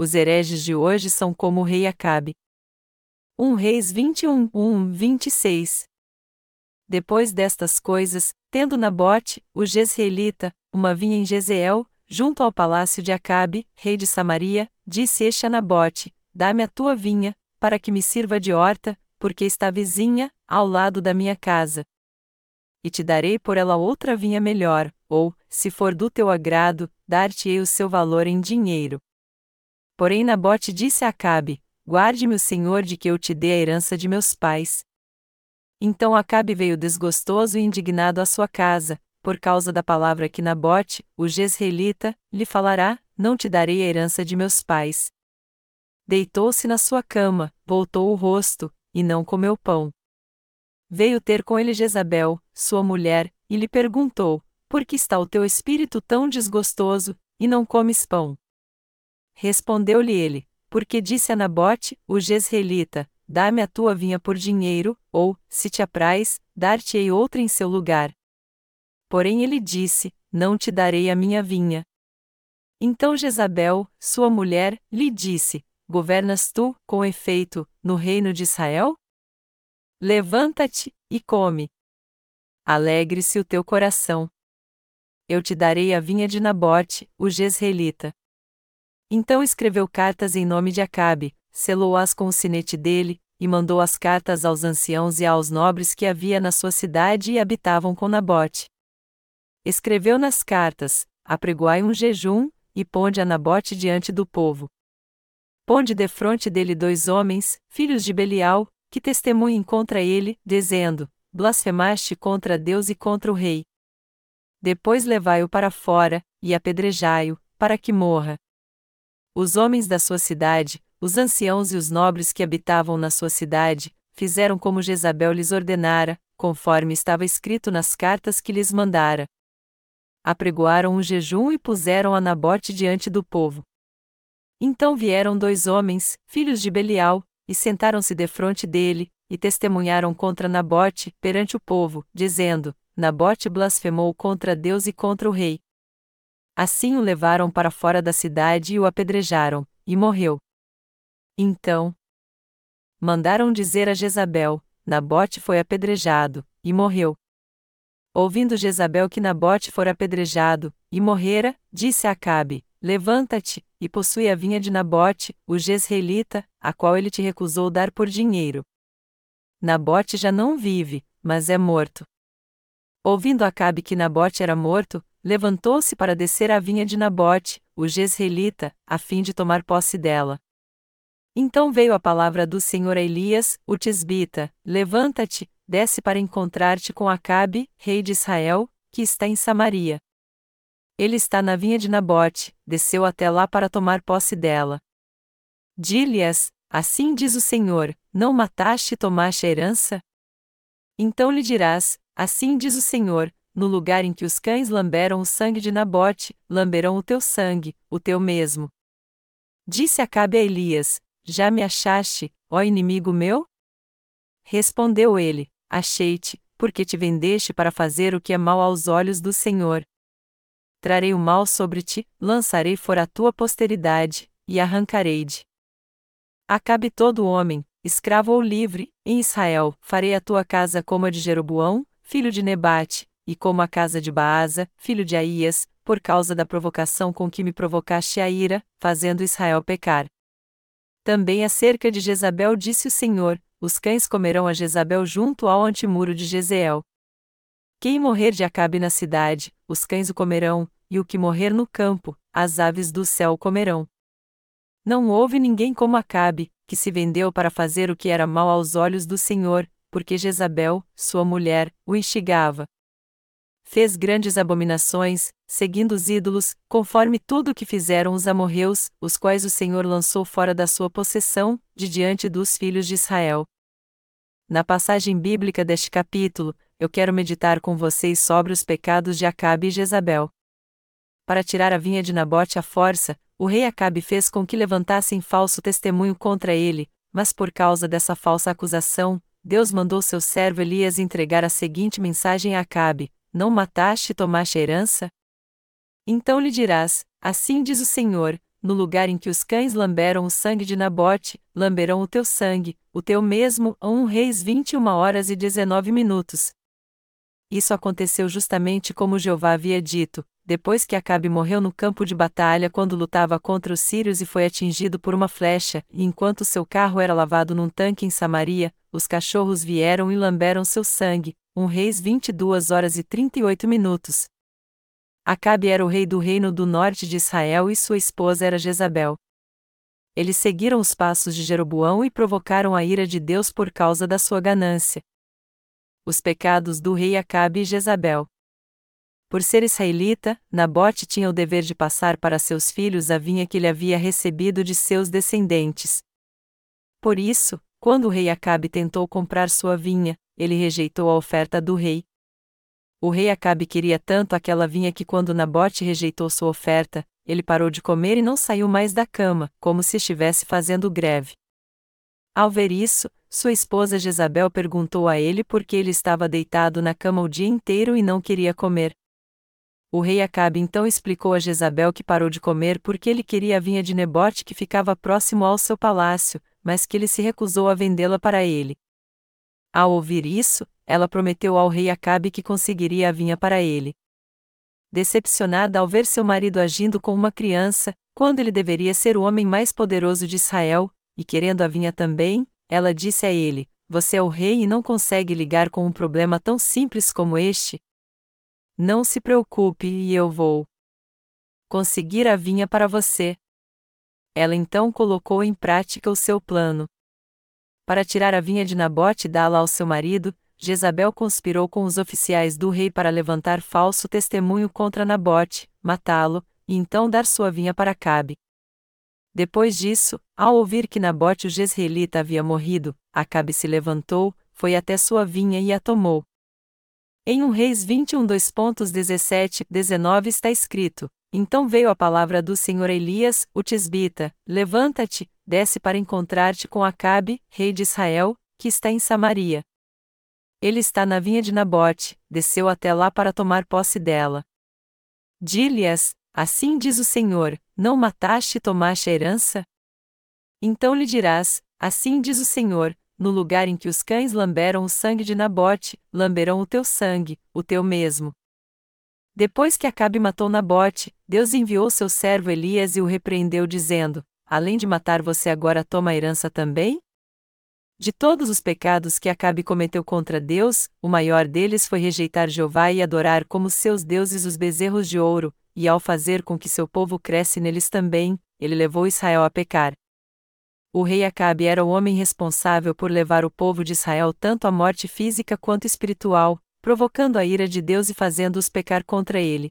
os hereges de hoje são como o rei Acabe. 1 Reis 21, 1, 26 Depois destas coisas, tendo Nabote, o Jezreelita, uma vinha em Jezeel, junto ao palácio de Acabe, rei de Samaria, disse este a Nabote: Dá-me a tua vinha, para que me sirva de horta, porque está vizinha, ao lado da minha casa. E te darei por ela outra vinha melhor, ou, se for do teu agrado, dar-te-ei o seu valor em dinheiro. Porém Nabote disse a Acabe: Guarde-me o Senhor de que eu te dê a herança de meus pais. Então Acabe veio desgostoso e indignado à sua casa, por causa da palavra que Nabote, o Jezreelita, lhe falará: Não te darei a herança de meus pais. Deitou-se na sua cama, voltou o rosto, e não comeu pão. Veio ter com ele Jezabel, sua mulher, e lhe perguntou: Por que está o teu espírito tão desgostoso, e não comes pão? Respondeu-lhe ele: Porque disse a Nabote, o Jezreelita: Dá-me a tua vinha por dinheiro, ou, se te apraz, dar-te-ei outra em seu lugar. Porém ele disse: Não te darei a minha vinha. Então Jezabel, sua mulher, lhe disse: Governas tu, com efeito, no reino de Israel? Levanta-te, e come. Alegre-se o teu coração. Eu te darei a vinha de Nabote, o Jezreelita. Então escreveu cartas em nome de Acabe, selou-as com o sinete dele, e mandou as cartas aos anciãos e aos nobres que havia na sua cidade e habitavam com Nabote. Escreveu nas cartas: apregoai um jejum, e ponde a Nabote diante do povo. Ponde defronte dele dois homens, filhos de Belial, que testemunhem contra ele, dizendo: Blasfemaste contra Deus e contra o rei. Depois levai-o para fora, e apedrejai-o, para que morra. Os homens da sua cidade, os anciãos e os nobres que habitavam na sua cidade, fizeram como Jezabel lhes ordenara, conforme estava escrito nas cartas que lhes mandara. Apregoaram um jejum e puseram a Nabote diante do povo. Então vieram dois homens, filhos de Belial, e sentaram-se defronte dele, e testemunharam contra Nabote, perante o povo, dizendo: Nabote blasfemou contra Deus e contra o rei. Assim o levaram para fora da cidade e o apedrejaram, e morreu. Então, mandaram dizer a Jezabel: Nabote foi apedrejado, e morreu. Ouvindo Jezabel que Nabote fora apedrejado, e morrera, disse a Acabe: Levanta-te, e possui a vinha de Nabote, o Jezreelita, a qual ele te recusou dar por dinheiro. Nabote já não vive, mas é morto. Ouvindo Acabe que Nabote era morto, levantou-se para descer à vinha de Nabote, o Jezreelita, a fim de tomar posse dela. Então veio a palavra do Senhor a Elias, o Tisbita: Levanta-te, desce para encontrar-te com Acabe, rei de Israel, que está em Samaria. Ele está na vinha de Nabote, desceu até lá para tomar posse dela. Dí-lhes, assim diz o Senhor: Não mataste e tomaste a herança? Então lhe dirás: Assim diz o Senhor: no lugar em que os cães lamberam o sangue de Nabote, lamberão o teu sangue, o teu mesmo. Disse Acabe a Elias: Já me achaste, ó inimigo meu? Respondeu ele: Achei-te, porque te vendeste para fazer o que é mal aos olhos do Senhor. Trarei o mal sobre ti, lançarei fora a tua posteridade, e arrancarei-de. Acabe todo homem, escravo ou livre, em Israel, farei a tua casa como a de Jeroboão, filho de Nebate, e como a casa de Baasa, filho de Aías, por causa da provocação com que me provocaste a ira, fazendo Israel pecar. Também acerca de Jezabel disse o Senhor: os cães comerão a Jezabel junto ao antemuro de Jezeel. Quem morrer de Acabe na cidade, os cães o comerão, e o que morrer no campo, as aves do céu comerão. Não houve ninguém como Acabe, que se vendeu para fazer o que era mal aos olhos do Senhor, porque Jezabel, sua mulher, o instigava fez grandes abominações, seguindo os ídolos, conforme tudo o que fizeram os amorreus, os quais o Senhor lançou fora da sua possessão, de diante dos filhos de Israel. Na passagem bíblica deste capítulo, eu quero meditar com vocês sobre os pecados de Acabe e Jezabel. Para tirar a vinha de Nabote à força, o rei Acabe fez com que levantassem falso testemunho contra ele, mas por causa dessa falsa acusação, Deus mandou seu servo Elias entregar a seguinte mensagem a Acabe: não mataste e tomaste a herança? Então lhe dirás: Assim diz o Senhor: no lugar em que os cães lamberam o sangue de Nabote, lamberão o teu sangue, o teu mesmo, a 1 Reis 21 horas e 19 minutos. Isso aconteceu justamente como Jeová havia dito, depois que Acabe morreu no campo de batalha quando lutava contra os sírios e foi atingido por uma flecha, e enquanto seu carro era lavado num tanque em Samaria, os cachorros vieram e lamberam seu sangue. 1 Reis 22 horas e 38 minutos. Acabe era o rei do reino do norte de Israel e sua esposa era Jezabel. Eles seguiram os passos de Jeroboão e provocaram a ira de Deus por causa da sua ganância. Os pecados do rei Acabe e Jezabel. Por ser israelita, Nabote tinha o dever de passar para seus filhos a vinha que ele havia recebido de seus descendentes. Por isso, quando o rei Acabe tentou comprar sua vinha, ele rejeitou a oferta do rei. O rei Acabe queria tanto aquela vinha que quando Nabote rejeitou sua oferta, ele parou de comer e não saiu mais da cama, como se estivesse fazendo greve. Ao ver isso, sua esposa Jezabel perguntou a ele por que ele estava deitado na cama o dia inteiro e não queria comer. O rei Acabe então explicou a Jezabel que parou de comer porque ele queria a vinha de Nebote que ficava próximo ao seu palácio, mas que ele se recusou a vendê-la para ele. Ao ouvir isso, ela prometeu ao rei Acabe que conseguiria a vinha para ele. Decepcionada ao ver seu marido agindo com uma criança, quando ele deveria ser o homem mais poderoso de Israel, e querendo a vinha também, ela disse a ele: Você é o rei e não consegue ligar com um problema tão simples como este? Não se preocupe e eu vou conseguir a vinha para você. Ela então colocou em prática o seu plano. Para tirar a vinha de Nabote e dá-la ao seu marido, Jezabel conspirou com os oficiais do rei para levantar falso testemunho contra Nabote, matá-lo, e então dar sua vinha para Cabe. Depois disso, ao ouvir que Nabote o Jezreelita havia morrido, Acabe se levantou, foi até sua vinha e a tomou. Em 1 Reis 21 2.17, 19 está escrito: Então veio a palavra do Senhor Elias, o Tisbita: Levanta-te, desce para encontrar-te com Acabe, rei de Israel, que está em Samaria. Ele está na vinha de Nabote, desceu até lá para tomar posse dela. Dílias, assim diz o Senhor: Não mataste e tomaste a herança? Então lhe dirás: Assim diz o Senhor: no lugar em que os cães lamberam o sangue de Nabote, lamberão o teu sangue, o teu mesmo. Depois que Acabe matou Nabote, Deus enviou seu servo Elias e o repreendeu, dizendo: Além de matar você, agora toma a herança também? De todos os pecados que Acabe cometeu contra Deus, o maior deles foi rejeitar Jeová e adorar como seus deuses os bezerros de ouro, e ao fazer com que seu povo cresce neles também, ele levou Israel a pecar. O rei Acabe era o homem responsável por levar o povo de Israel tanto à morte física quanto espiritual, provocando a ira de Deus e fazendo-os pecar contra ele.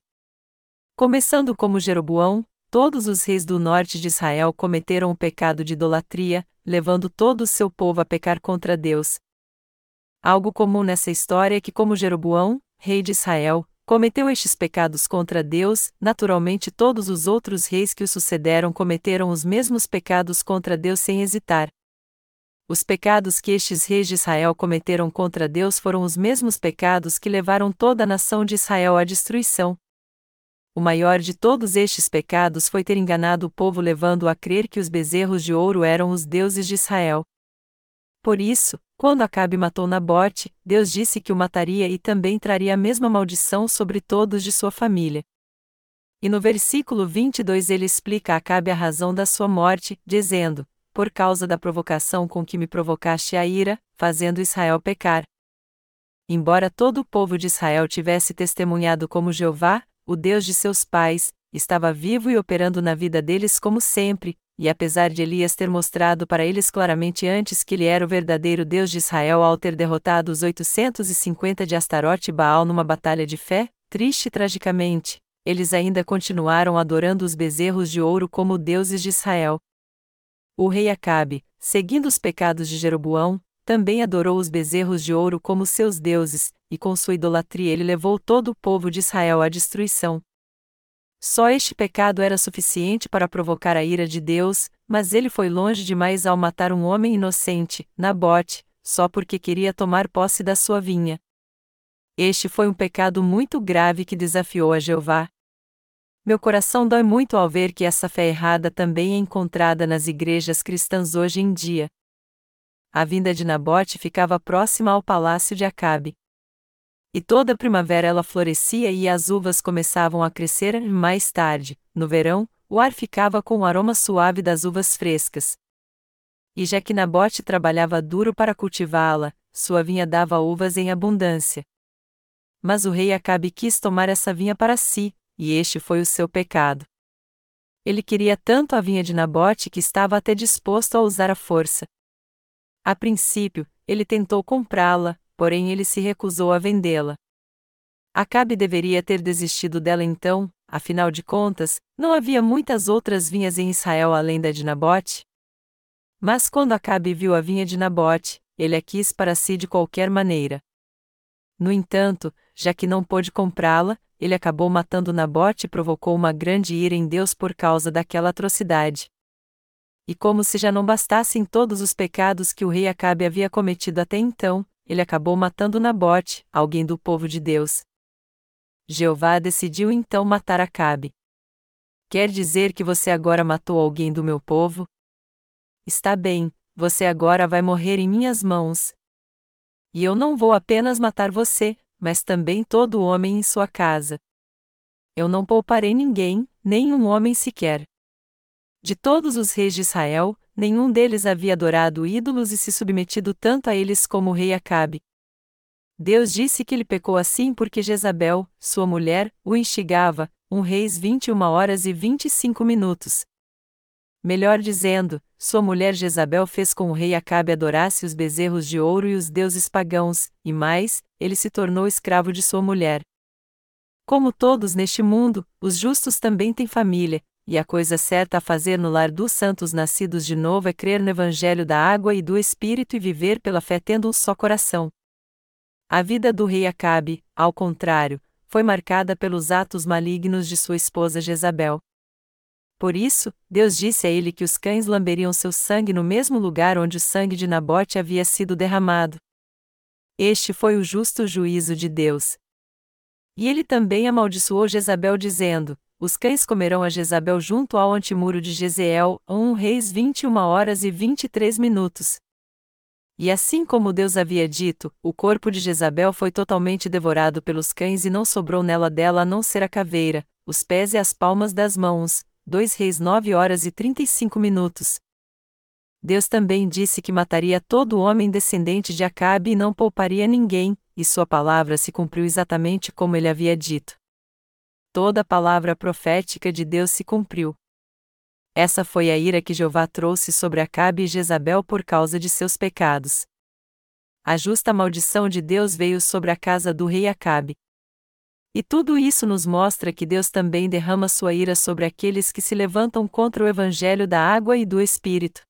Começando como Jeroboão, todos os reis do norte de Israel cometeram o pecado de idolatria, levando todo o seu povo a pecar contra Deus. Algo comum nessa história é que, como Jeroboão, rei de Israel, cometeu estes pecados contra Deus, naturalmente todos os outros reis que o sucederam cometeram os mesmos pecados contra Deus sem hesitar. Os pecados que estes reis de Israel cometeram contra Deus foram os mesmos pecados que levaram toda a nação de Israel à destruição. O maior de todos estes pecados foi ter enganado o povo levando-o a crer que os bezerros de ouro eram os deuses de Israel. Por isso, quando Acabe matou Nabote, Deus disse que o mataria e também traria a mesma maldição sobre todos de sua família. E no versículo 22 ele explica a Acabe a razão da sua morte, dizendo: Por causa da provocação com que me provocaste a ira, fazendo Israel pecar. Embora todo o povo de Israel tivesse testemunhado como Jeová, o Deus de seus pais, estava vivo e operando na vida deles como sempre, e apesar de Elias ter mostrado para eles claramente antes que ele era o verdadeiro Deus de Israel ao ter derrotado os 850 de Astarote e Baal numa batalha de fé, triste e tragicamente, eles ainda continuaram adorando os bezerros de ouro como deuses de Israel. O rei Acabe, seguindo os pecados de Jeroboão, também adorou os bezerros de ouro como seus deuses, e com sua idolatria ele levou todo o povo de Israel à destruição. Só este pecado era suficiente para provocar a ira de Deus, mas ele foi longe demais ao matar um homem inocente, Nabote, só porque queria tomar posse da sua vinha. Este foi um pecado muito grave que desafiou a Jeová. Meu coração dói muito ao ver que essa fé errada também é encontrada nas igrejas cristãs hoje em dia. A vinda de Nabote ficava próxima ao palácio de Acabe. E toda primavera ela florescia e as uvas começavam a crescer, mais tarde, no verão, o ar ficava com o aroma suave das uvas frescas. E já que Nabote trabalhava duro para cultivá-la, sua vinha dava uvas em abundância. Mas o rei Acabe quis tomar essa vinha para si, e este foi o seu pecado. Ele queria tanto a vinha de Nabote que estava até disposto a usar a força. A princípio, ele tentou comprá-la, porém ele se recusou a vendê-la. Acabe deveria ter desistido dela então, afinal de contas, não havia muitas outras vinhas em Israel além da de Nabote. Mas quando Acabe viu a vinha de Nabote, ele a quis para si de qualquer maneira. No entanto, já que não pôde comprá-la, ele acabou matando Nabote e provocou uma grande ira em Deus por causa daquela atrocidade. E como se já não bastassem todos os pecados que o rei Acabe havia cometido até então, ele acabou matando Nabote, alguém do povo de Deus. Jeová decidiu então matar Acabe. Quer dizer que você agora matou alguém do meu povo? Está bem, você agora vai morrer em minhas mãos. E eu não vou apenas matar você, mas também todo homem em sua casa. Eu não pouparei ninguém, nem um homem sequer. De todos os reis de Israel, nenhum deles havia adorado ídolos e se submetido tanto a eles como o rei Acabe. Deus disse que ele pecou assim porque Jezabel, sua mulher, o instigava, um reis 21 horas e 25 minutos. Melhor dizendo, sua mulher Jezabel fez com o rei Acabe adorasse os bezerros de ouro e os deuses pagãos, e mais, ele se tornou escravo de sua mulher. Como todos neste mundo, os justos também têm família, e a coisa certa a fazer no lar dos santos nascidos de novo é crer no Evangelho da água e do Espírito e viver pela fé tendo um só coração. A vida do rei Acabe, ao contrário, foi marcada pelos atos malignos de sua esposa Jezabel. Por isso, Deus disse a ele que os cães lamberiam seu sangue no mesmo lugar onde o sangue de Nabote havia sido derramado. Este foi o justo juízo de Deus. E ele também amaldiçoou Jezabel, dizendo: Os cães comerão a Jezabel junto ao antemuro de Jezeel, 1 Reis 21 horas e 23 minutos. E assim como Deus havia dito, o corpo de Jezabel foi totalmente devorado pelos cães e não sobrou nela dela a não ser a caveira, os pés e as palmas das mãos, 2 Reis 9 horas e 35 minutos. Deus também disse que mataria todo homem descendente de Acabe e não pouparia ninguém, e sua palavra se cumpriu exatamente como ele havia dito. Toda a palavra profética de Deus se cumpriu. Essa foi a ira que Jeová trouxe sobre Acabe e Jezabel por causa de seus pecados. A justa maldição de Deus veio sobre a casa do rei Acabe. E tudo isso nos mostra que Deus também derrama sua ira sobre aqueles que se levantam contra o evangelho da água e do Espírito.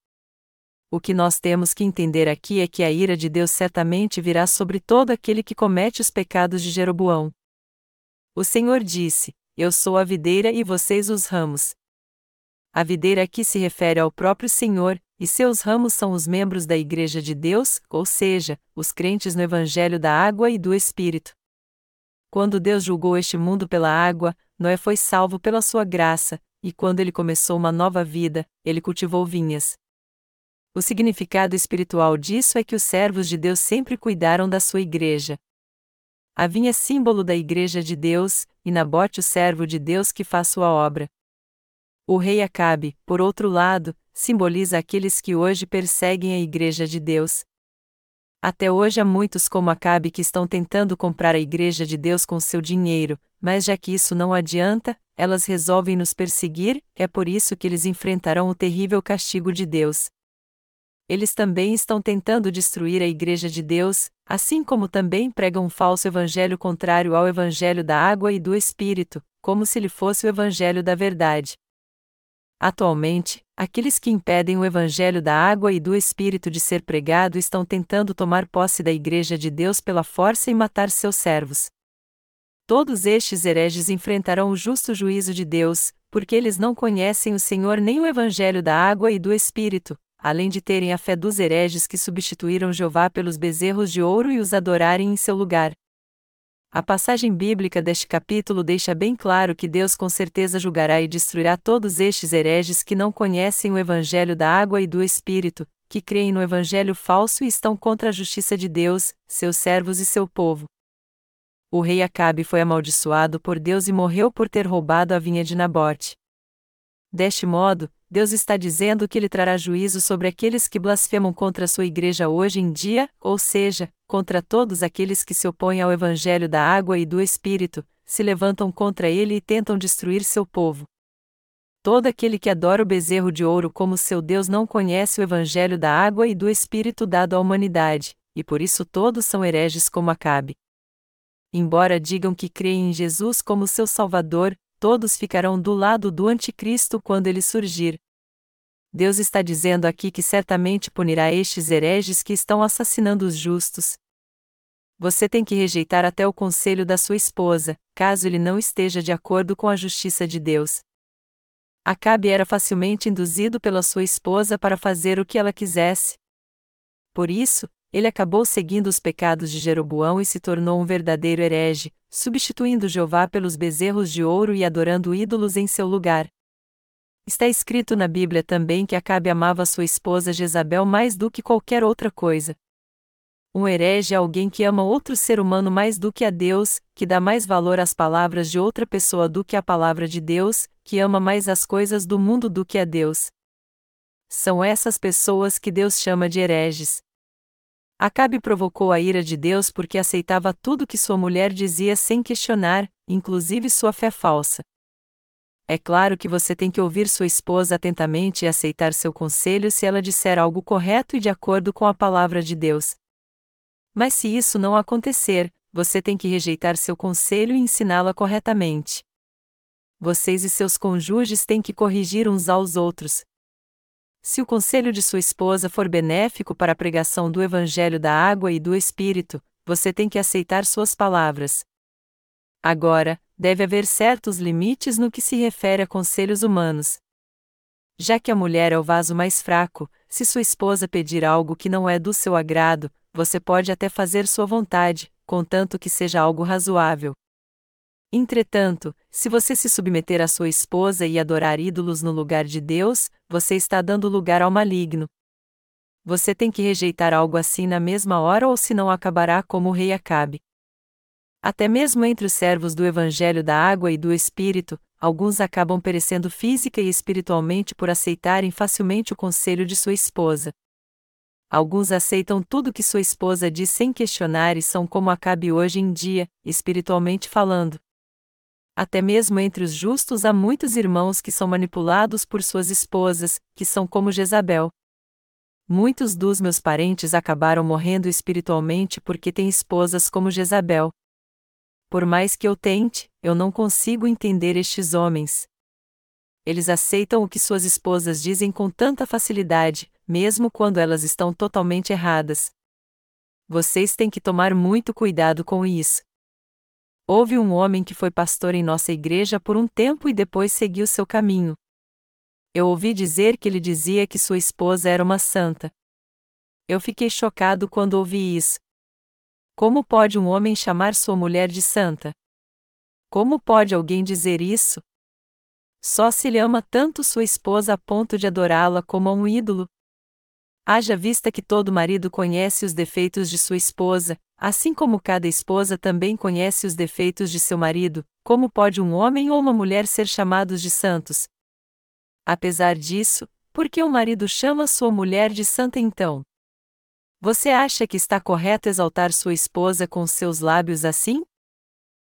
O que nós temos que entender aqui é que a ira de Deus certamente virá sobre todo aquele que comete os pecados de Jeroboão. O Senhor disse: Eu sou a videira e vocês os ramos. A videira aqui se refere ao próprio Senhor, e seus ramos são os membros da Igreja de Deus, ou seja, os crentes no Evangelho da Água e do Espírito. Quando Deus julgou este mundo pela água, Noé foi salvo pela sua graça, e quando ele começou uma nova vida, ele cultivou vinhas. O significado espiritual disso é que os servos de Deus sempre cuidaram da sua igreja. A vinha é símbolo da igreja de Deus, e Nabote o servo de Deus que faz sua obra. O rei Acabe, por outro lado, simboliza aqueles que hoje perseguem a igreja de Deus, até hoje há muitos como Acabe que estão tentando comprar a Igreja de Deus com seu dinheiro, mas já que isso não adianta, elas resolvem nos perseguir, é por isso que eles enfrentarão o terrível castigo de Deus. Eles também estão tentando destruir a Igreja de Deus, assim como também pregam um falso evangelho contrário ao evangelho da água e do Espírito, como se ele fosse o evangelho da verdade. Atualmente, aqueles que impedem o Evangelho da água e do Espírito de ser pregado estão tentando tomar posse da Igreja de Deus pela força e matar seus servos. Todos estes hereges enfrentarão o justo juízo de Deus, porque eles não conhecem o Senhor nem o Evangelho da água e do Espírito, além de terem a fé dos hereges que substituíram Jeová pelos bezerros de ouro e os adorarem em seu lugar. A passagem bíblica deste capítulo deixa bem claro que Deus com certeza julgará e destruirá todos estes hereges que não conhecem o Evangelho da água e do Espírito, que creem no Evangelho falso e estão contra a justiça de Deus, seus servos e seu povo. O rei Acabe foi amaldiçoado por Deus e morreu por ter roubado a vinha de Nabote. Deste modo, Deus está dizendo que ele trará juízo sobre aqueles que blasfemam contra a sua igreja hoje em dia, ou seja, contra todos aqueles que se opõem ao evangelho da água e do espírito, se levantam contra ele e tentam destruir seu povo. Todo aquele que adora o bezerro de ouro como seu Deus não conhece o evangelho da água e do espírito dado à humanidade, e por isso todos são hereges como Acabe. Embora digam que creem em Jesus como seu Salvador, todos ficarão do lado do Anticristo quando ele surgir. Deus está dizendo aqui que certamente punirá estes hereges que estão assassinando os justos. Você tem que rejeitar até o conselho da sua esposa, caso ele não esteja de acordo com a justiça de Deus. Acabe era facilmente induzido pela sua esposa para fazer o que ela quisesse. Por isso, ele acabou seguindo os pecados de Jeroboão e se tornou um verdadeiro herege, substituindo Jeová pelos bezerros de ouro e adorando ídolos em seu lugar. Está escrito na Bíblia também que Acabe amava sua esposa Jezabel mais do que qualquer outra coisa. Um herege é alguém que ama outro ser humano mais do que a Deus, que dá mais valor às palavras de outra pessoa do que à palavra de Deus, que ama mais as coisas do mundo do que a Deus. São essas pessoas que Deus chama de hereges. Acabe provocou a ira de Deus porque aceitava tudo que sua mulher dizia sem questionar, inclusive sua fé falsa. É claro que você tem que ouvir sua esposa atentamente e aceitar seu conselho se ela disser algo correto e de acordo com a palavra de Deus. Mas se isso não acontecer, você tem que rejeitar seu conselho e ensiná-la corretamente. Vocês e seus cônjuges têm que corrigir uns aos outros, se o conselho de sua esposa for benéfico para a pregação do Evangelho da água e do Espírito, você tem que aceitar suas palavras. Agora, deve haver certos limites no que se refere a conselhos humanos. Já que a mulher é o vaso mais fraco, se sua esposa pedir algo que não é do seu agrado, você pode até fazer sua vontade, contanto que seja algo razoável. Entretanto, se você se submeter à sua esposa e adorar ídolos no lugar de Deus, você está dando lugar ao maligno. Você tem que rejeitar algo assim na mesma hora ou senão acabará como o rei Acabe. Até mesmo entre os servos do Evangelho da Água e do Espírito, alguns acabam perecendo física e espiritualmente por aceitarem facilmente o conselho de sua esposa. Alguns aceitam tudo que sua esposa diz sem questionar e são como Acabe hoje em dia, espiritualmente falando. Até mesmo entre os justos há muitos irmãos que são manipulados por suas esposas, que são como Jezabel. Muitos dos meus parentes acabaram morrendo espiritualmente porque têm esposas como Jezabel. Por mais que eu tente, eu não consigo entender estes homens. Eles aceitam o que suas esposas dizem com tanta facilidade, mesmo quando elas estão totalmente erradas. Vocês têm que tomar muito cuidado com isso. Houve um homem que foi pastor em nossa igreja por um tempo e depois seguiu seu caminho. Eu ouvi dizer que ele dizia que sua esposa era uma santa. Eu fiquei chocado quando ouvi isso. Como pode um homem chamar sua mulher de santa? Como pode alguém dizer isso? Só se ele ama tanto sua esposa a ponto de adorá-la como a um ídolo. Haja vista que todo marido conhece os defeitos de sua esposa, Assim como cada esposa também conhece os defeitos de seu marido, como pode um homem ou uma mulher ser chamados de santos? Apesar disso, por que o marido chama sua mulher de santa então? Você acha que está correto exaltar sua esposa com seus lábios assim?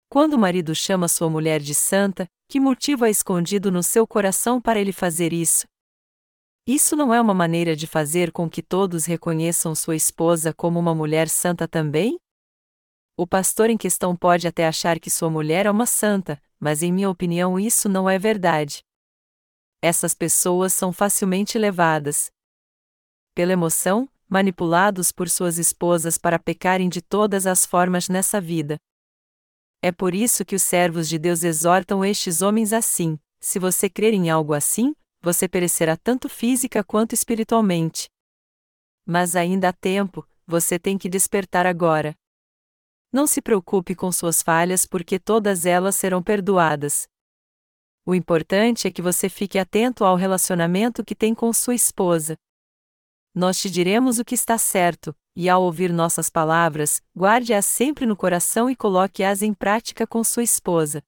Quando o marido chama sua mulher de santa, que motivo é escondido no seu coração para ele fazer isso? Isso não é uma maneira de fazer com que todos reconheçam sua esposa como uma mulher santa também? O pastor em questão pode até achar que sua mulher é uma santa, mas em minha opinião isso não é verdade. Essas pessoas são facilmente levadas pela emoção, manipulados por suas esposas para pecarem de todas as formas nessa vida. É por isso que os servos de Deus exortam estes homens assim: se você crer em algo assim, você perecerá tanto física quanto espiritualmente. Mas ainda há tempo, você tem que despertar agora. não se preocupe com suas falhas porque todas elas serão perdoadas. O importante é que você fique atento ao relacionamento que tem com sua esposa. Nós te diremos o que está certo, e ao ouvir nossas palavras, guarde-as sempre no coração e coloque-as em prática com sua esposa.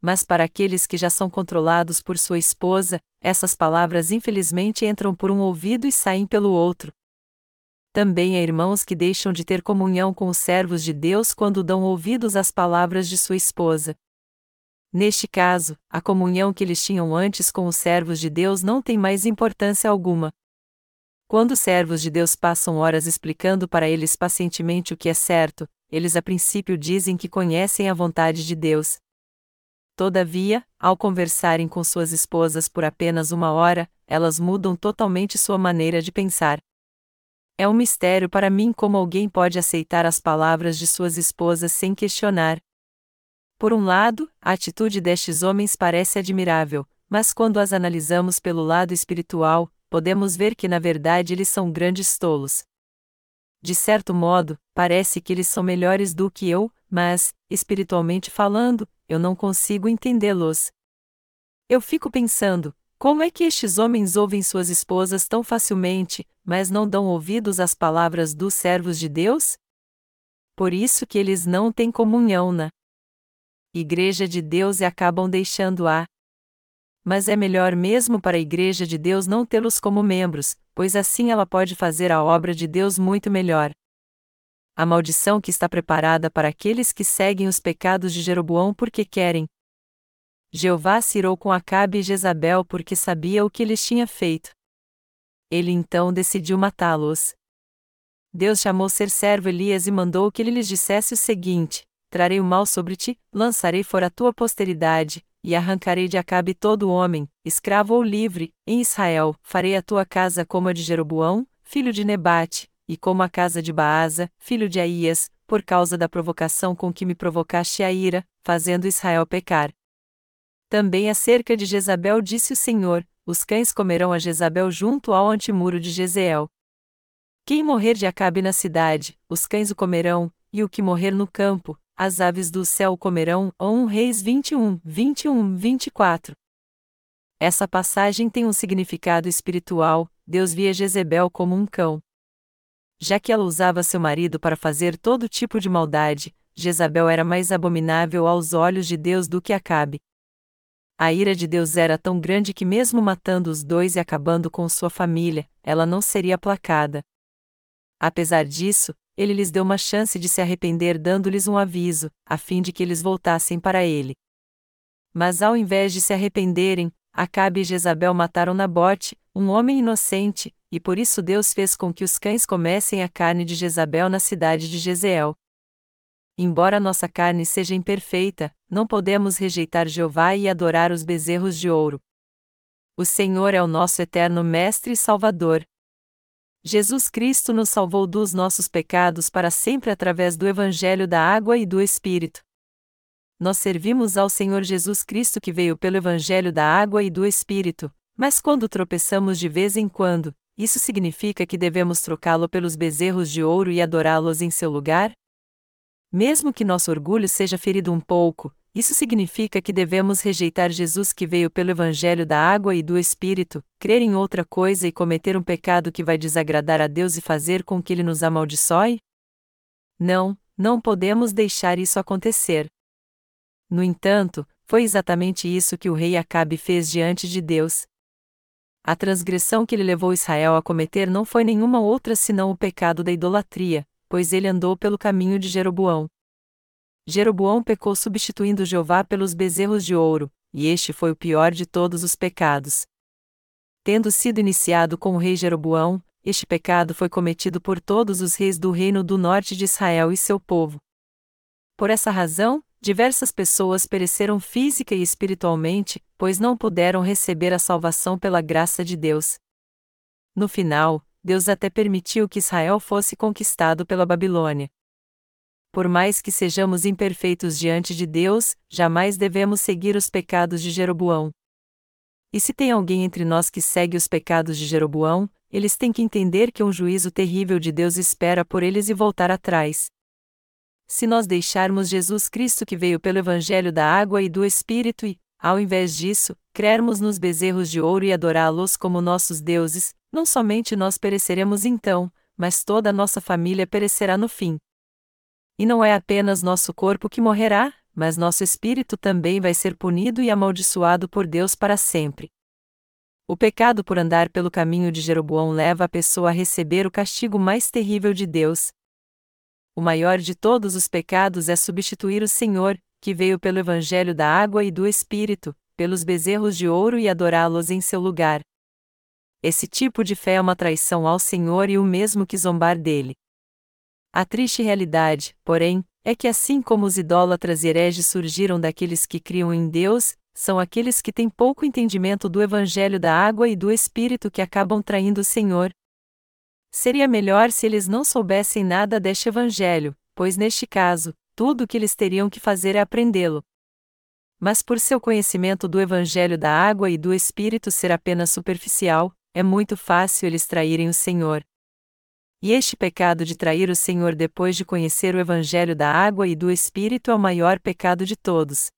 Mas para aqueles que já são controlados por sua esposa, essas palavras infelizmente entram por um ouvido e saem pelo outro. Também há irmãos que deixam de ter comunhão com os servos de Deus quando dão ouvidos às palavras de sua esposa. Neste caso, a comunhão que eles tinham antes com os servos de Deus não tem mais importância alguma. Quando os servos de Deus passam horas explicando para eles pacientemente o que é certo, eles a princípio dizem que conhecem a vontade de Deus, Todavia, ao conversarem com suas esposas por apenas uma hora, elas mudam totalmente sua maneira de pensar. É um mistério para mim como alguém pode aceitar as palavras de suas esposas sem questionar. Por um lado, a atitude destes homens parece admirável, mas quando as analisamos pelo lado espiritual, podemos ver que na verdade eles são grandes tolos. De certo modo, parece que eles são melhores do que eu, mas, espiritualmente falando, eu não consigo entendê-los. Eu fico pensando, como é que estes homens ouvem suas esposas tão facilmente, mas não dão ouvidos às palavras dos servos de Deus? Por isso que eles não têm comunhão na Igreja de Deus e acabam deixando-a. Mas é melhor mesmo para a Igreja de Deus não tê-los como membros, pois assim ela pode fazer a obra de Deus muito melhor a maldição que está preparada para aqueles que seguem os pecados de Jeroboão porque querem. Jeová se irou com Acabe e Jezabel porque sabia o que lhes tinha feito. Ele então decidiu matá-los. Deus chamou ser servo Elias e mandou que ele lhes dissesse o seguinte: Trarei o mal sobre ti, lançarei fora a tua posteridade, e arrancarei de Acabe todo homem, escravo ou livre, em Israel, farei a tua casa como a de Jeroboão, filho de Nebate, e como a casa de Baasa, filho de Aías, por causa da provocação com que me provocaste a ira, fazendo Israel pecar. Também acerca de Jezabel disse o Senhor: os cães comerão a Jezabel junto ao antemuro de Jezeel. Quem morrer de Acabe na cidade, os cães o comerão, e o que morrer no campo, as aves do céu o comerão. 1 Reis 21, 21, 24. Essa passagem tem um significado espiritual, Deus via Jezebel como um cão. Já que ela usava seu marido para fazer todo tipo de maldade, Jezabel era mais abominável aos olhos de Deus do que Acabe. A ira de Deus era tão grande que, mesmo matando os dois e acabando com sua família, ela não seria aplacada. Apesar disso, ele lhes deu uma chance de se arrepender, dando-lhes um aviso, a fim de que eles voltassem para ele. Mas ao invés de se arrependerem, Acabe e Jezabel mataram Nabote, um homem inocente, e por isso Deus fez com que os cães comessem a carne de Jezabel na cidade de Jezeel. Embora nossa carne seja imperfeita, não podemos rejeitar Jeová e adorar os bezerros de ouro. O Senhor é o nosso eterno Mestre e Salvador. Jesus Cristo nos salvou dos nossos pecados para sempre através do Evangelho da Água e do Espírito. Nós servimos ao Senhor Jesus Cristo que veio pelo Evangelho da Água e do Espírito, mas quando tropeçamos de vez em quando, isso significa que devemos trocá-lo pelos bezerros de ouro e adorá-los em seu lugar? Mesmo que nosso orgulho seja ferido um pouco, isso significa que devemos rejeitar Jesus que veio pelo Evangelho da água e do Espírito, crer em outra coisa e cometer um pecado que vai desagradar a Deus e fazer com que ele nos amaldiçoe? Não, não podemos deixar isso acontecer. No entanto, foi exatamente isso que o rei Acabe fez diante de Deus, a transgressão que ele levou Israel a cometer não foi nenhuma outra senão o pecado da idolatria, pois ele andou pelo caminho de Jeroboão. Jeroboão pecou substituindo Jeová pelos bezerros de ouro, e este foi o pior de todos os pecados. Tendo sido iniciado com o rei Jeroboão, este pecado foi cometido por todos os reis do reino do norte de Israel e seu povo. Por essa razão, diversas pessoas pereceram física e espiritualmente, pois não puderam receber a salvação pela graça de Deus. No final, Deus até permitiu que Israel fosse conquistado pela Babilônia. Por mais que sejamos imperfeitos diante de Deus, jamais devemos seguir os pecados de Jeroboão. E se tem alguém entre nós que segue os pecados de Jeroboão, eles têm que entender que um juízo terrível de Deus espera por eles e voltar atrás. Se nós deixarmos Jesus Cristo que veio pelo Evangelho da água e do Espírito e, ao invés disso, crermos nos bezerros de ouro e adorá-los como nossos deuses, não somente nós pereceremos então, mas toda a nossa família perecerá no fim. E não é apenas nosso corpo que morrerá, mas nosso espírito também vai ser punido e amaldiçoado por Deus para sempre. O pecado por andar pelo caminho de Jeroboão leva a pessoa a receber o castigo mais terrível de Deus. O maior de todos os pecados é substituir o Senhor, que veio pelo Evangelho da água e do Espírito, pelos bezerros de ouro e adorá-los em seu lugar. Esse tipo de fé é uma traição ao Senhor e o mesmo que zombar dele. A triste realidade, porém, é que assim como os idólatras e hereges surgiram daqueles que criam em Deus, são aqueles que têm pouco entendimento do Evangelho da água e do Espírito que acabam traindo o Senhor. Seria melhor se eles não soubessem nada deste Evangelho, pois neste caso, tudo o que eles teriam que fazer é aprendê-lo. Mas por seu conhecimento do Evangelho da água e do Espírito ser apenas superficial, é muito fácil eles traírem o Senhor. E este pecado de trair o Senhor depois de conhecer o Evangelho da água e do Espírito é o maior pecado de todos.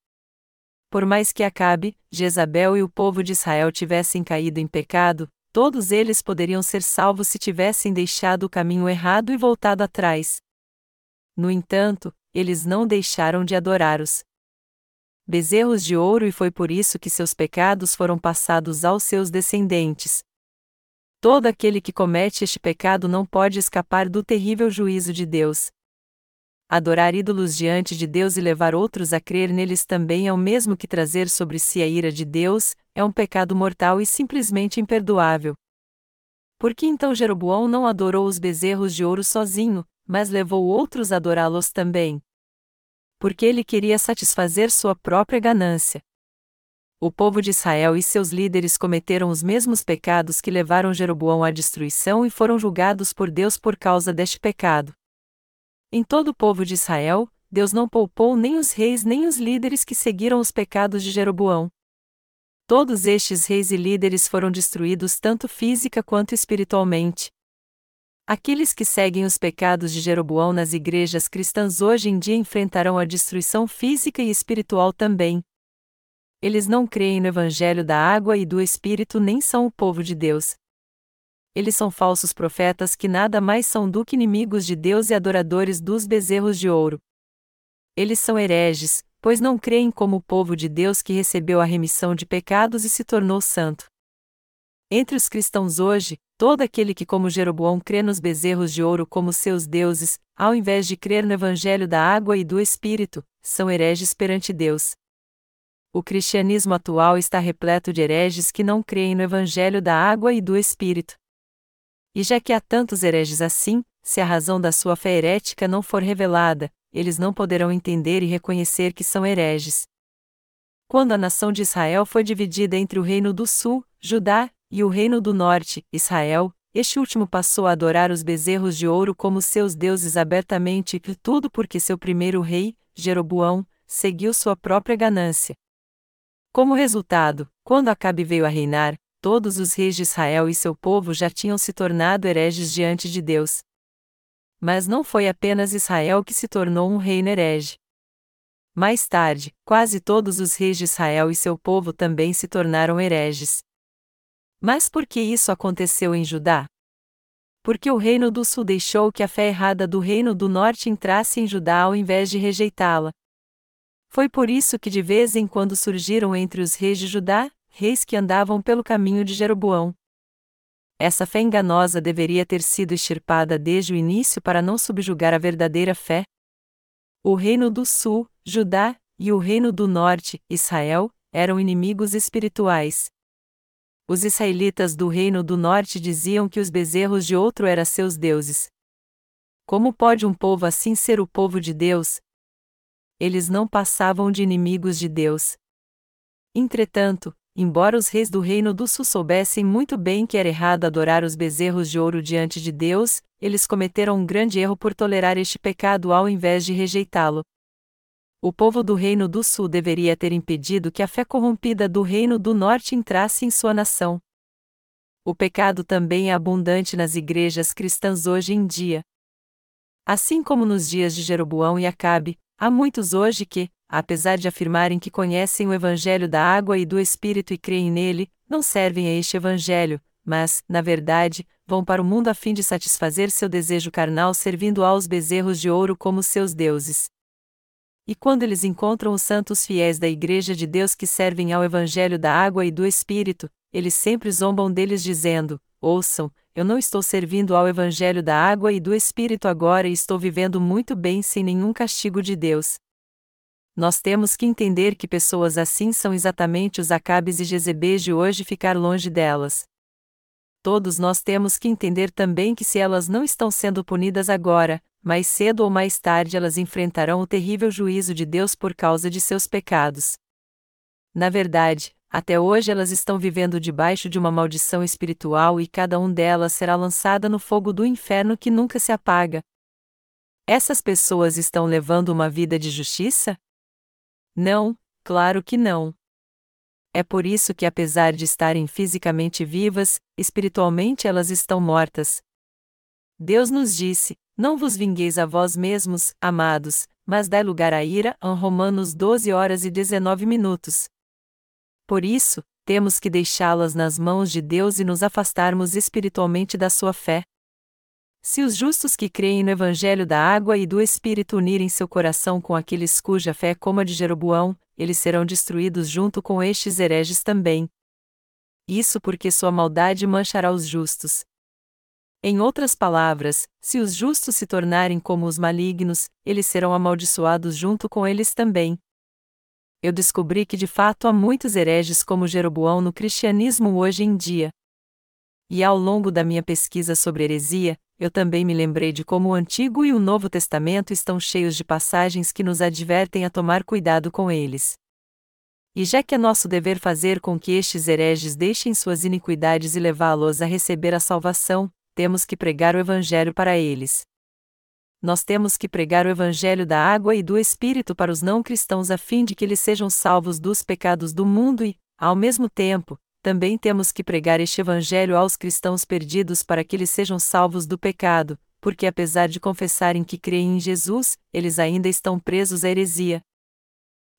Por mais que Acabe, Jezabel e o povo de Israel tivessem caído em pecado, todos eles poderiam ser salvos se tivessem deixado o caminho errado e voltado atrás. No entanto, eles não deixaram de adorar os bezerros de ouro e foi por isso que seus pecados foram passados aos seus descendentes. Todo aquele que comete este pecado não pode escapar do terrível juízo de Deus. Adorar ídolos diante de Deus e levar outros a crer neles também é o mesmo que trazer sobre si a ira de Deus, é um pecado mortal e simplesmente imperdoável. Por que então Jeroboão não adorou os bezerros de ouro sozinho, mas levou outros a adorá-los também? Porque ele queria satisfazer sua própria ganância o povo de Israel e seus líderes cometeram os mesmos pecados que levaram Jeroboão à destruição e foram julgados por Deus por causa deste pecado. Em todo o povo de Israel, Deus não poupou nem os reis nem os líderes que seguiram os pecados de Jeroboão. Todos estes reis e líderes foram destruídos tanto física quanto espiritualmente. Aqueles que seguem os pecados de Jeroboão nas igrejas cristãs hoje em dia enfrentarão a destruição física e espiritual também eles não creem no Evangelho da água e do Espírito nem são o povo de Deus. Eles são falsos profetas que nada mais são do que inimigos de Deus e adoradores dos bezerros de ouro. Eles são hereges, pois não creem como o povo de Deus que recebeu a remissão de pecados e se tornou santo. Entre os cristãos hoje, todo aquele que, como Jeroboão, crê nos bezerros de ouro como seus deuses, ao invés de crer no Evangelho da água e do Espírito, são hereges perante Deus. O cristianismo atual está repleto de hereges que não creem no Evangelho da água e do Espírito. E já que há tantos hereges assim, se a razão da sua fé herética não for revelada, eles não poderão entender e reconhecer que são hereges. Quando a nação de Israel foi dividida entre o reino do sul, Judá, e o reino do norte, Israel, este último passou a adorar os bezerros de ouro como seus deuses abertamente e tudo porque seu primeiro rei, Jeroboão, seguiu sua própria ganância. Como resultado, quando Acabe veio a reinar, todos os reis de Israel e seu povo já tinham se tornado hereges diante de Deus. Mas não foi apenas Israel que se tornou um reino herege. Mais tarde, quase todos os reis de Israel e seu povo também se tornaram hereges. Mas por que isso aconteceu em Judá? Porque o reino do sul deixou que a fé errada do reino do norte entrasse em Judá ao invés de rejeitá-la. Foi por isso que de vez em quando surgiram entre os reis de Judá, reis que andavam pelo caminho de Jeroboão. Essa fé enganosa deveria ter sido extirpada desde o início para não subjugar a verdadeira fé. O reino do sul, Judá, e o reino do norte, Israel, eram inimigos espirituais. Os israelitas do reino do norte diziam que os bezerros de outro eram seus deuses. Como pode um povo assim ser o povo de Deus, eles não passavam de inimigos de Deus. Entretanto, embora os reis do reino do sul soubessem muito bem que era errado adorar os bezerros de ouro diante de Deus, eles cometeram um grande erro por tolerar este pecado ao invés de rejeitá-lo. O povo do reino do sul deveria ter impedido que a fé corrompida do reino do norte entrasse em sua nação. O pecado também é abundante nas igrejas cristãs hoje em dia. Assim como nos dias de Jeroboão e Acabe, há muitos hoje que, apesar de afirmarem que conhecem o Evangelho da água e do Espírito e creem nele, não servem a este Evangelho, mas, na verdade, vão para o mundo a fim de satisfazer seu desejo carnal servindo aos bezerros de ouro como seus deuses. E quando eles encontram os santos fiéis da Igreja de Deus que servem ao Evangelho da água e do Espírito, eles sempre zombam deles dizendo: Ouçam, eu não estou servindo ao Evangelho da água e do Espírito agora e estou vivendo muito bem sem nenhum castigo de Deus. Nós temos que entender que pessoas assim são exatamente os Acabes e Jezebês de hoje ficar longe delas. Todos nós temos que entender também que se elas não estão sendo punidas agora, mais cedo ou mais tarde elas enfrentarão o terrível juízo de Deus por causa de seus pecados. Na verdade, até hoje elas estão vivendo debaixo de uma maldição espiritual e cada um delas será lançada no fogo do inferno que nunca se apaga. Essas pessoas estão levando uma vida de justiça? Não, claro que não. É por isso que, apesar de estarem fisicamente vivas, espiritualmente elas estão mortas. Deus nos disse: Não vos vingueis a vós mesmos, amados, mas dai lugar à ira. Romanos 12 horas e 19 minutos. Por isso, temos que deixá-las nas mãos de Deus e nos afastarmos espiritualmente da sua fé. Se os justos que creem no Evangelho da água e do Espírito unirem seu coração com aqueles cuja fé é como a de Jeroboão, eles serão destruídos junto com estes hereges também. Isso porque sua maldade manchará os justos. Em outras palavras, se os justos se tornarem como os malignos, eles serão amaldiçoados junto com eles também. Eu descobri que de fato há muitos hereges como Jeroboão no cristianismo hoje em dia. E ao longo da minha pesquisa sobre heresia, eu também me lembrei de como o Antigo e o Novo Testamento estão cheios de passagens que nos advertem a tomar cuidado com eles. E já que é nosso dever fazer com que estes hereges deixem suas iniquidades e levá-los a receber a salvação, temos que pregar o Evangelho para eles. Nós temos que pregar o Evangelho da água e do Espírito para os não cristãos a fim de que eles sejam salvos dos pecados do mundo e, ao mesmo tempo, também temos que pregar este Evangelho aos cristãos perdidos para que eles sejam salvos do pecado, porque apesar de confessarem que creem em Jesus, eles ainda estão presos à heresia.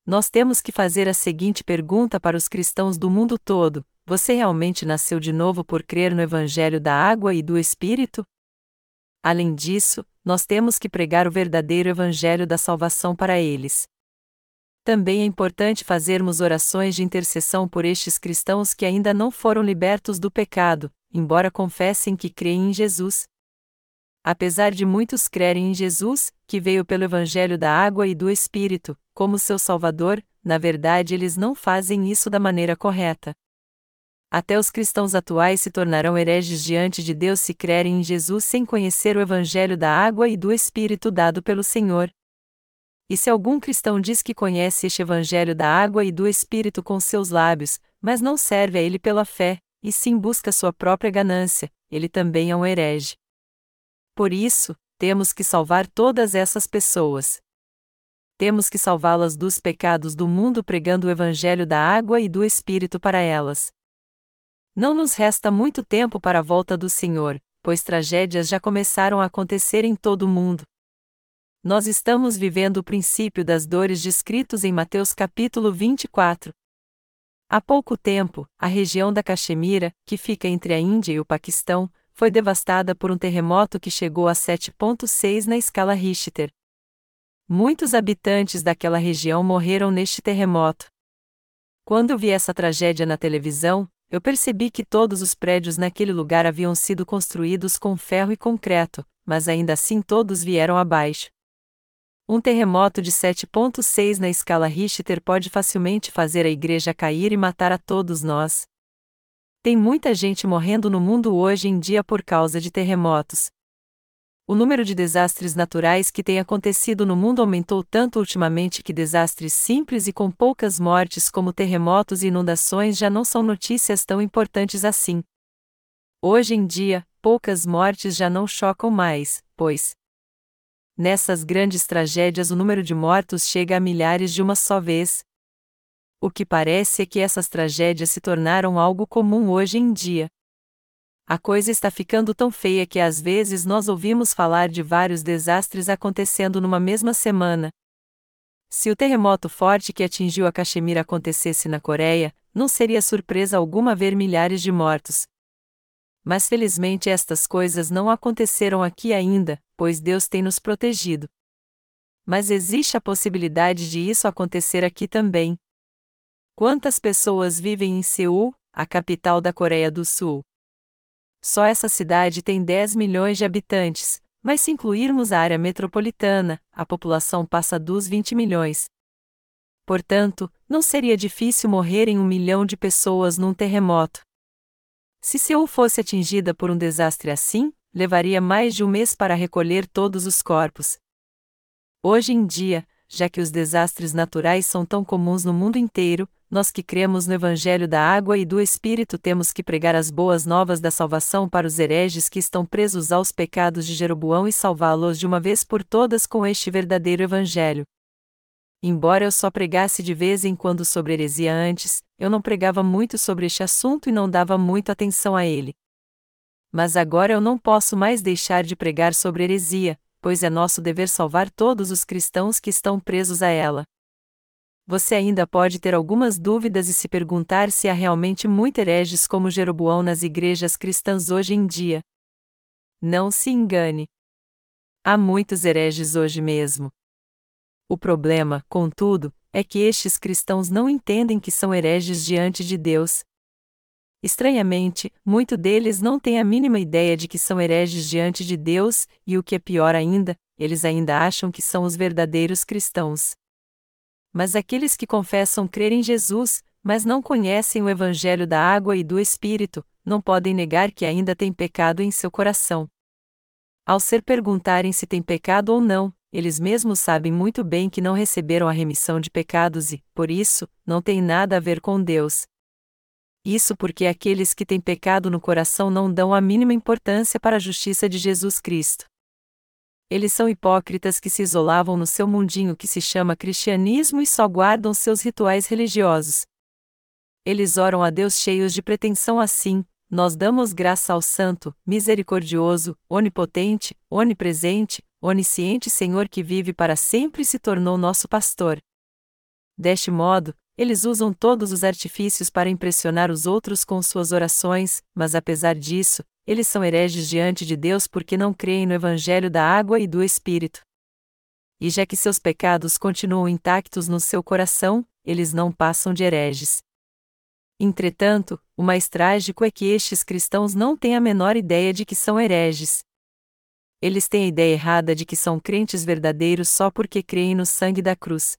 Nós temos que fazer a seguinte pergunta para os cristãos do mundo todo: Você realmente nasceu de novo por crer no Evangelho da água e do Espírito? Além disso, nós temos que pregar o verdadeiro Evangelho da salvação para eles. Também é importante fazermos orações de intercessão por estes cristãos que ainda não foram libertos do pecado, embora confessem que creem em Jesus. Apesar de muitos crerem em Jesus, que veio pelo Evangelho da água e do Espírito, como seu Salvador, na verdade eles não fazem isso da maneira correta. Até os cristãos atuais se tornarão hereges diante de Deus se crerem em Jesus sem conhecer o Evangelho da água e do Espírito dado pelo Senhor. E se algum cristão diz que conhece este Evangelho da água e do Espírito com seus lábios, mas não serve a ele pela fé, e sim busca sua própria ganância, ele também é um herege. Por isso, temos que salvar todas essas pessoas. Temos que salvá-las dos pecados do mundo pregando o Evangelho da água e do Espírito para elas. Não nos resta muito tempo para a volta do Senhor, pois tragédias já começaram a acontecer em todo o mundo. Nós estamos vivendo o princípio das dores descritos em Mateus capítulo 24. Há pouco tempo, a região da Caxemira, que fica entre a Índia e o Paquistão, foi devastada por um terremoto que chegou a 7.6 na escala Richter. Muitos habitantes daquela região morreram neste terremoto. Quando vi essa tragédia na televisão, eu percebi que todos os prédios naquele lugar haviam sido construídos com ferro e concreto, mas ainda assim todos vieram abaixo. Um terremoto de 7.6 na escala Richter pode facilmente fazer a igreja cair e matar a todos nós. Tem muita gente morrendo no mundo hoje em dia por causa de terremotos. O número de desastres naturais que tem acontecido no mundo aumentou tanto ultimamente que desastres simples e com poucas mortes como terremotos e inundações já não são notícias tão importantes assim. Hoje em dia, poucas mortes já não chocam mais, pois, Nessas grandes tragédias o número de mortos chega a milhares de uma só vez. O que parece é que essas tragédias se tornaram algo comum hoje em dia. A coisa está ficando tão feia que às vezes nós ouvimos falar de vários desastres acontecendo numa mesma semana. Se o terremoto forte que atingiu a Caxemira acontecesse na Coreia, não seria surpresa alguma ver milhares de mortos. Mas felizmente estas coisas não aconteceram aqui ainda, pois Deus tem nos protegido. Mas existe a possibilidade de isso acontecer aqui também. Quantas pessoas vivem em Seul, a capital da Coreia do Sul? Só essa cidade tem 10 milhões de habitantes, mas se incluirmos a área metropolitana, a população passa dos 20 milhões. Portanto, não seria difícil morrerem um milhão de pessoas num terremoto. Se Seul fosse atingida por um desastre assim, levaria mais de um mês para recolher todos os corpos. Hoje em dia, já que os desastres naturais são tão comuns no mundo inteiro, nós que cremos no Evangelho da Água e do Espírito temos que pregar as boas novas da salvação para os hereges que estão presos aos pecados de Jeroboão e salvá-los de uma vez por todas com este verdadeiro Evangelho. Embora eu só pregasse de vez em quando sobre heresia antes, eu não pregava muito sobre este assunto e não dava muita atenção a ele. Mas agora eu não posso mais deixar de pregar sobre heresia, pois é nosso dever salvar todos os cristãos que estão presos a ela você ainda pode ter algumas dúvidas e se perguntar se há realmente muito hereges como Jeroboão nas igrejas cristãs hoje em dia. Não se engane. Há muitos hereges hoje mesmo. O problema, contudo, é que estes cristãos não entendem que são hereges diante de Deus. Estranhamente, muito deles não têm a mínima ideia de que são hereges diante de Deus, e o que é pior ainda, eles ainda acham que são os verdadeiros cristãos. Mas aqueles que confessam crer em Jesus, mas não conhecem o Evangelho da água e do Espírito, não podem negar que ainda têm pecado em seu coração. Ao ser perguntarem se têm pecado ou não, eles mesmos sabem muito bem que não receberam a remissão de pecados e, por isso, não têm nada a ver com Deus. Isso porque aqueles que têm pecado no coração não dão a mínima importância para a justiça de Jesus Cristo. Eles são hipócritas que se isolavam no seu mundinho que se chama cristianismo e só guardam seus rituais religiosos. Eles oram a Deus cheios de pretensão assim: Nós damos graça ao Santo, misericordioso, onipotente, onipresente, onisciente Senhor que vive para sempre se tornou nosso pastor. Deste modo, eles usam todos os artifícios para impressionar os outros com suas orações, mas apesar disso, eles são hereges diante de Deus porque não creem no Evangelho da água e do Espírito. E já que seus pecados continuam intactos no seu coração, eles não passam de hereges. Entretanto, o mais trágico é que estes cristãos não têm a menor ideia de que são hereges. Eles têm a ideia errada de que são crentes verdadeiros só porque creem no sangue da cruz.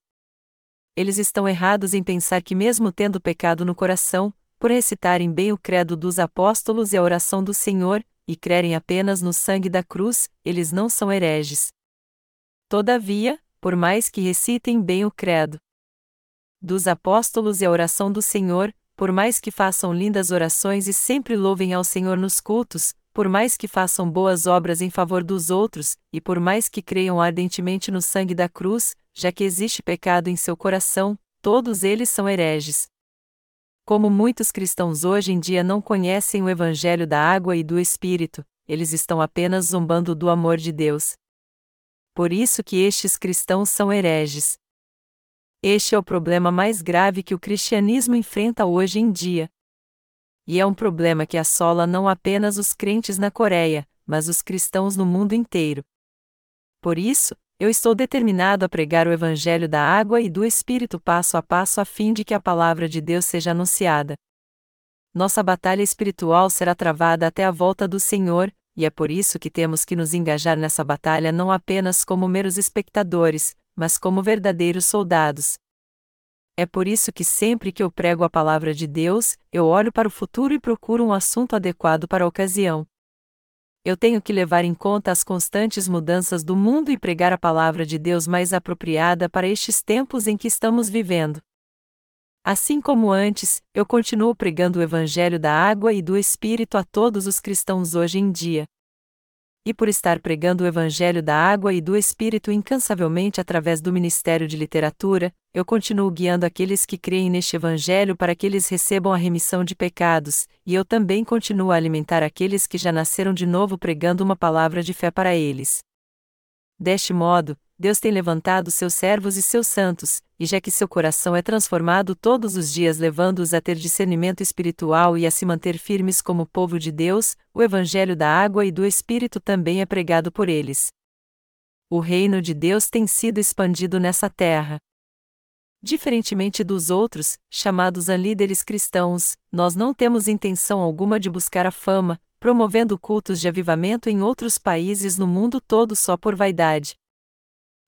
Eles estão errados em pensar que, mesmo tendo pecado no coração, por recitarem bem o credo dos apóstolos e a oração do Senhor, e crerem apenas no sangue da cruz, eles não são hereges. Todavia, por mais que recitem bem o credo dos apóstolos e a oração do Senhor, por mais que façam lindas orações e sempre louvem ao Senhor nos cultos, por mais que façam boas obras em favor dos outros, e por mais que creiam ardentemente no sangue da cruz, já que existe pecado em seu coração, todos eles são hereges. Como muitos cristãos hoje em dia não conhecem o Evangelho da água e do Espírito, eles estão apenas zombando do amor de Deus. Por isso que estes cristãos são hereges. Este é o problema mais grave que o cristianismo enfrenta hoje em dia. E é um problema que assola não apenas os crentes na Coreia, mas os cristãos no mundo inteiro. Por isso, eu estou determinado a pregar o Evangelho da água e do Espírito passo a passo a fim de que a palavra de Deus seja anunciada. Nossa batalha espiritual será travada até a volta do Senhor, e é por isso que temos que nos engajar nessa batalha não apenas como meros espectadores, mas como verdadeiros soldados. É por isso que sempre que eu prego a palavra de Deus, eu olho para o futuro e procuro um assunto adequado para a ocasião eu tenho que levar em conta as constantes mudanças do mundo e pregar a palavra de Deus mais apropriada para estes tempos em que estamos vivendo. Assim como antes, eu continuo pregando o Evangelho da água e do Espírito a todos os cristãos hoje em dia. E por estar pregando o Evangelho da água e do Espírito incansavelmente através do ministério de literatura, eu continuo guiando aqueles que creem neste Evangelho para que eles recebam a remissão de pecados, e eu também continuo a alimentar aqueles que já nasceram de novo pregando uma palavra de fé para eles. Deste modo, Deus tem levantado seus servos e seus santos, e já que seu coração é transformado todos os dias levando-os a ter discernimento espiritual e a se manter firmes como povo de Deus, o Evangelho da água e do Espírito também é pregado por eles. O reino de Deus tem sido expandido nessa terra. Diferentemente dos outros, chamados a líderes cristãos, nós não temos intenção alguma de buscar a fama, promovendo cultos de avivamento em outros países no mundo todo só por vaidade.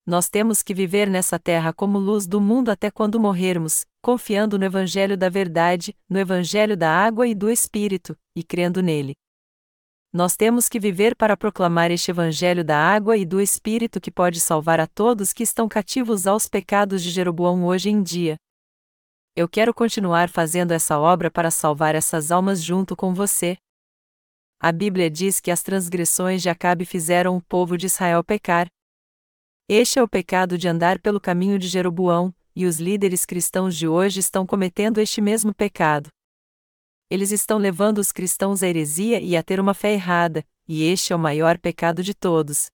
Nós temos que viver nessa terra como luz do mundo até quando morrermos, confiando no Evangelho da Verdade, no Evangelho da Água e do Espírito, e crendo nele. Nós temos que viver para proclamar este Evangelho da água e do Espírito que pode salvar a todos que estão cativos aos pecados de Jeroboão hoje em dia. Eu quero continuar fazendo essa obra para salvar essas almas junto com você. A Bíblia diz que as transgressões de Acabe fizeram o povo de Israel pecar. Este é o pecado de andar pelo caminho de Jeroboão, e os líderes cristãos de hoje estão cometendo este mesmo pecado. Eles estão levando os cristãos à heresia e a ter uma fé errada, e este é o maior pecado de todos.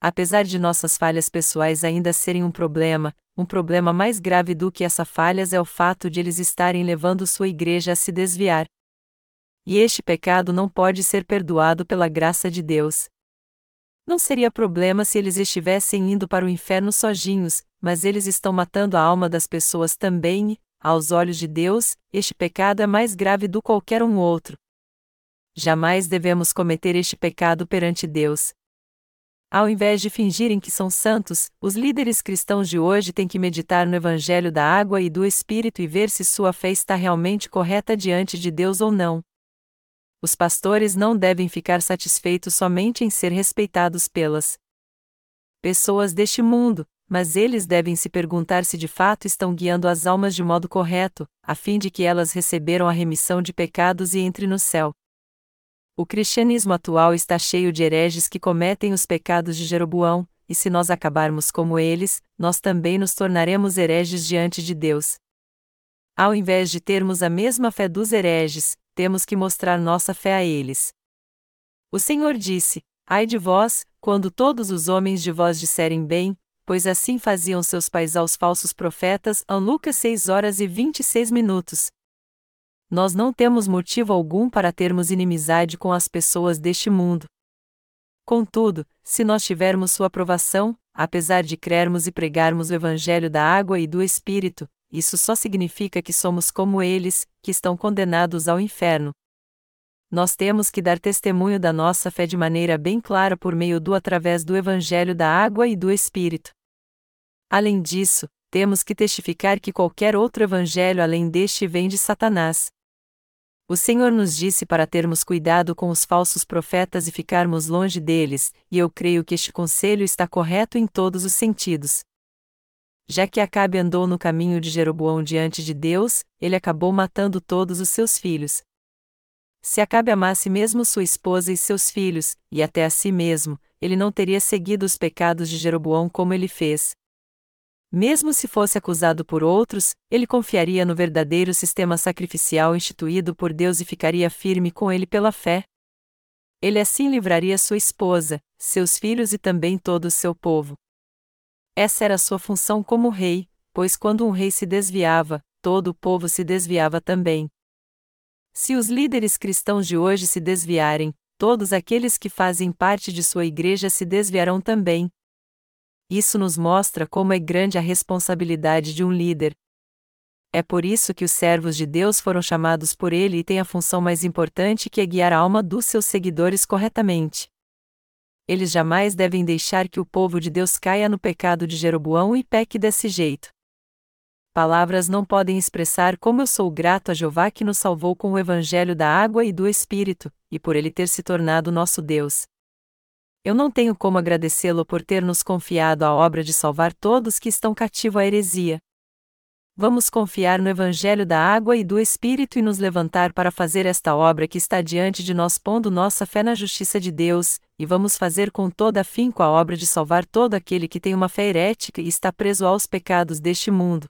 Apesar de nossas falhas pessoais ainda serem um problema, um problema mais grave do que essas falhas é o fato de eles estarem levando sua igreja a se desviar. E este pecado não pode ser perdoado pela graça de Deus. Não seria problema se eles estivessem indo para o inferno sozinhos, mas eles estão matando a alma das pessoas também, e, aos olhos de Deus, este pecado é mais grave do que qualquer um outro. Jamais devemos cometer este pecado perante Deus. Ao invés de fingirem que são santos, os líderes cristãos de hoje têm que meditar no Evangelho da água e do Espírito e ver se sua fé está realmente correta diante de Deus ou não. Os pastores não devem ficar satisfeitos somente em ser respeitados pelas pessoas deste mundo, mas eles devem se perguntar se de fato estão guiando as almas de modo correto, a fim de que elas receberam a remissão de pecados e entrem no céu. O cristianismo atual está cheio de hereges que cometem os pecados de Jeroboão, e se nós acabarmos como eles, nós também nos tornaremos hereges diante de Deus. Ao invés de termos a mesma fé dos hereges, temos que mostrar nossa fé a eles. O Senhor disse: Ai de vós, quando todos os homens de vós disserem bem, pois assim faziam seus pais aos falsos profetas. An Lucas 6 horas e 26 minutos. Nós não temos motivo algum para termos inimizade com as pessoas deste mundo. Contudo, se nós tivermos sua aprovação, apesar de crermos e pregarmos o Evangelho da água e do Espírito, isso só significa que somos como eles, que estão condenados ao inferno. Nós temos que dar testemunho da nossa fé de maneira bem clara por meio do através do Evangelho da água e do Espírito. Além disso, temos que testificar que qualquer outro evangelho além deste vem de Satanás. O Senhor nos disse para termos cuidado com os falsos profetas e ficarmos longe deles, e eu creio que este conselho está correto em todos os sentidos. Já que Acabe andou no caminho de Jeroboão diante de Deus, ele acabou matando todos os seus filhos. Se Acabe amasse mesmo sua esposa e seus filhos, e até a si mesmo, ele não teria seguido os pecados de Jeroboão como ele fez. Mesmo se fosse acusado por outros, ele confiaria no verdadeiro sistema sacrificial instituído por Deus e ficaria firme com ele pela fé. Ele assim livraria sua esposa, seus filhos e também todo o seu povo. Essa era sua função como rei, pois quando um rei se desviava, todo o povo se desviava também. Se os líderes cristãos de hoje se desviarem, todos aqueles que fazem parte de sua igreja se desviarão também. Isso nos mostra como é grande a responsabilidade de um líder. É por isso que os servos de Deus foram chamados por ele e têm a função mais importante que é guiar a alma dos seus seguidores corretamente eles jamais devem deixar que o povo de Deus caia no pecado de Jeroboão e peque desse jeito. Palavras não podem expressar como eu sou grato a Jeová que nos salvou com o evangelho da água e do Espírito, e por ele ter se tornado nosso Deus. Eu não tenho como agradecê-lo por ter nos confiado a obra de salvar todos que estão cativos à heresia. Vamos confiar no Evangelho da água e do Espírito e nos levantar para fazer esta obra que está diante de nós, pondo nossa fé na justiça de Deus, e vamos fazer com toda afinco a obra de salvar todo aquele que tem uma fé herética e está preso aos pecados deste mundo.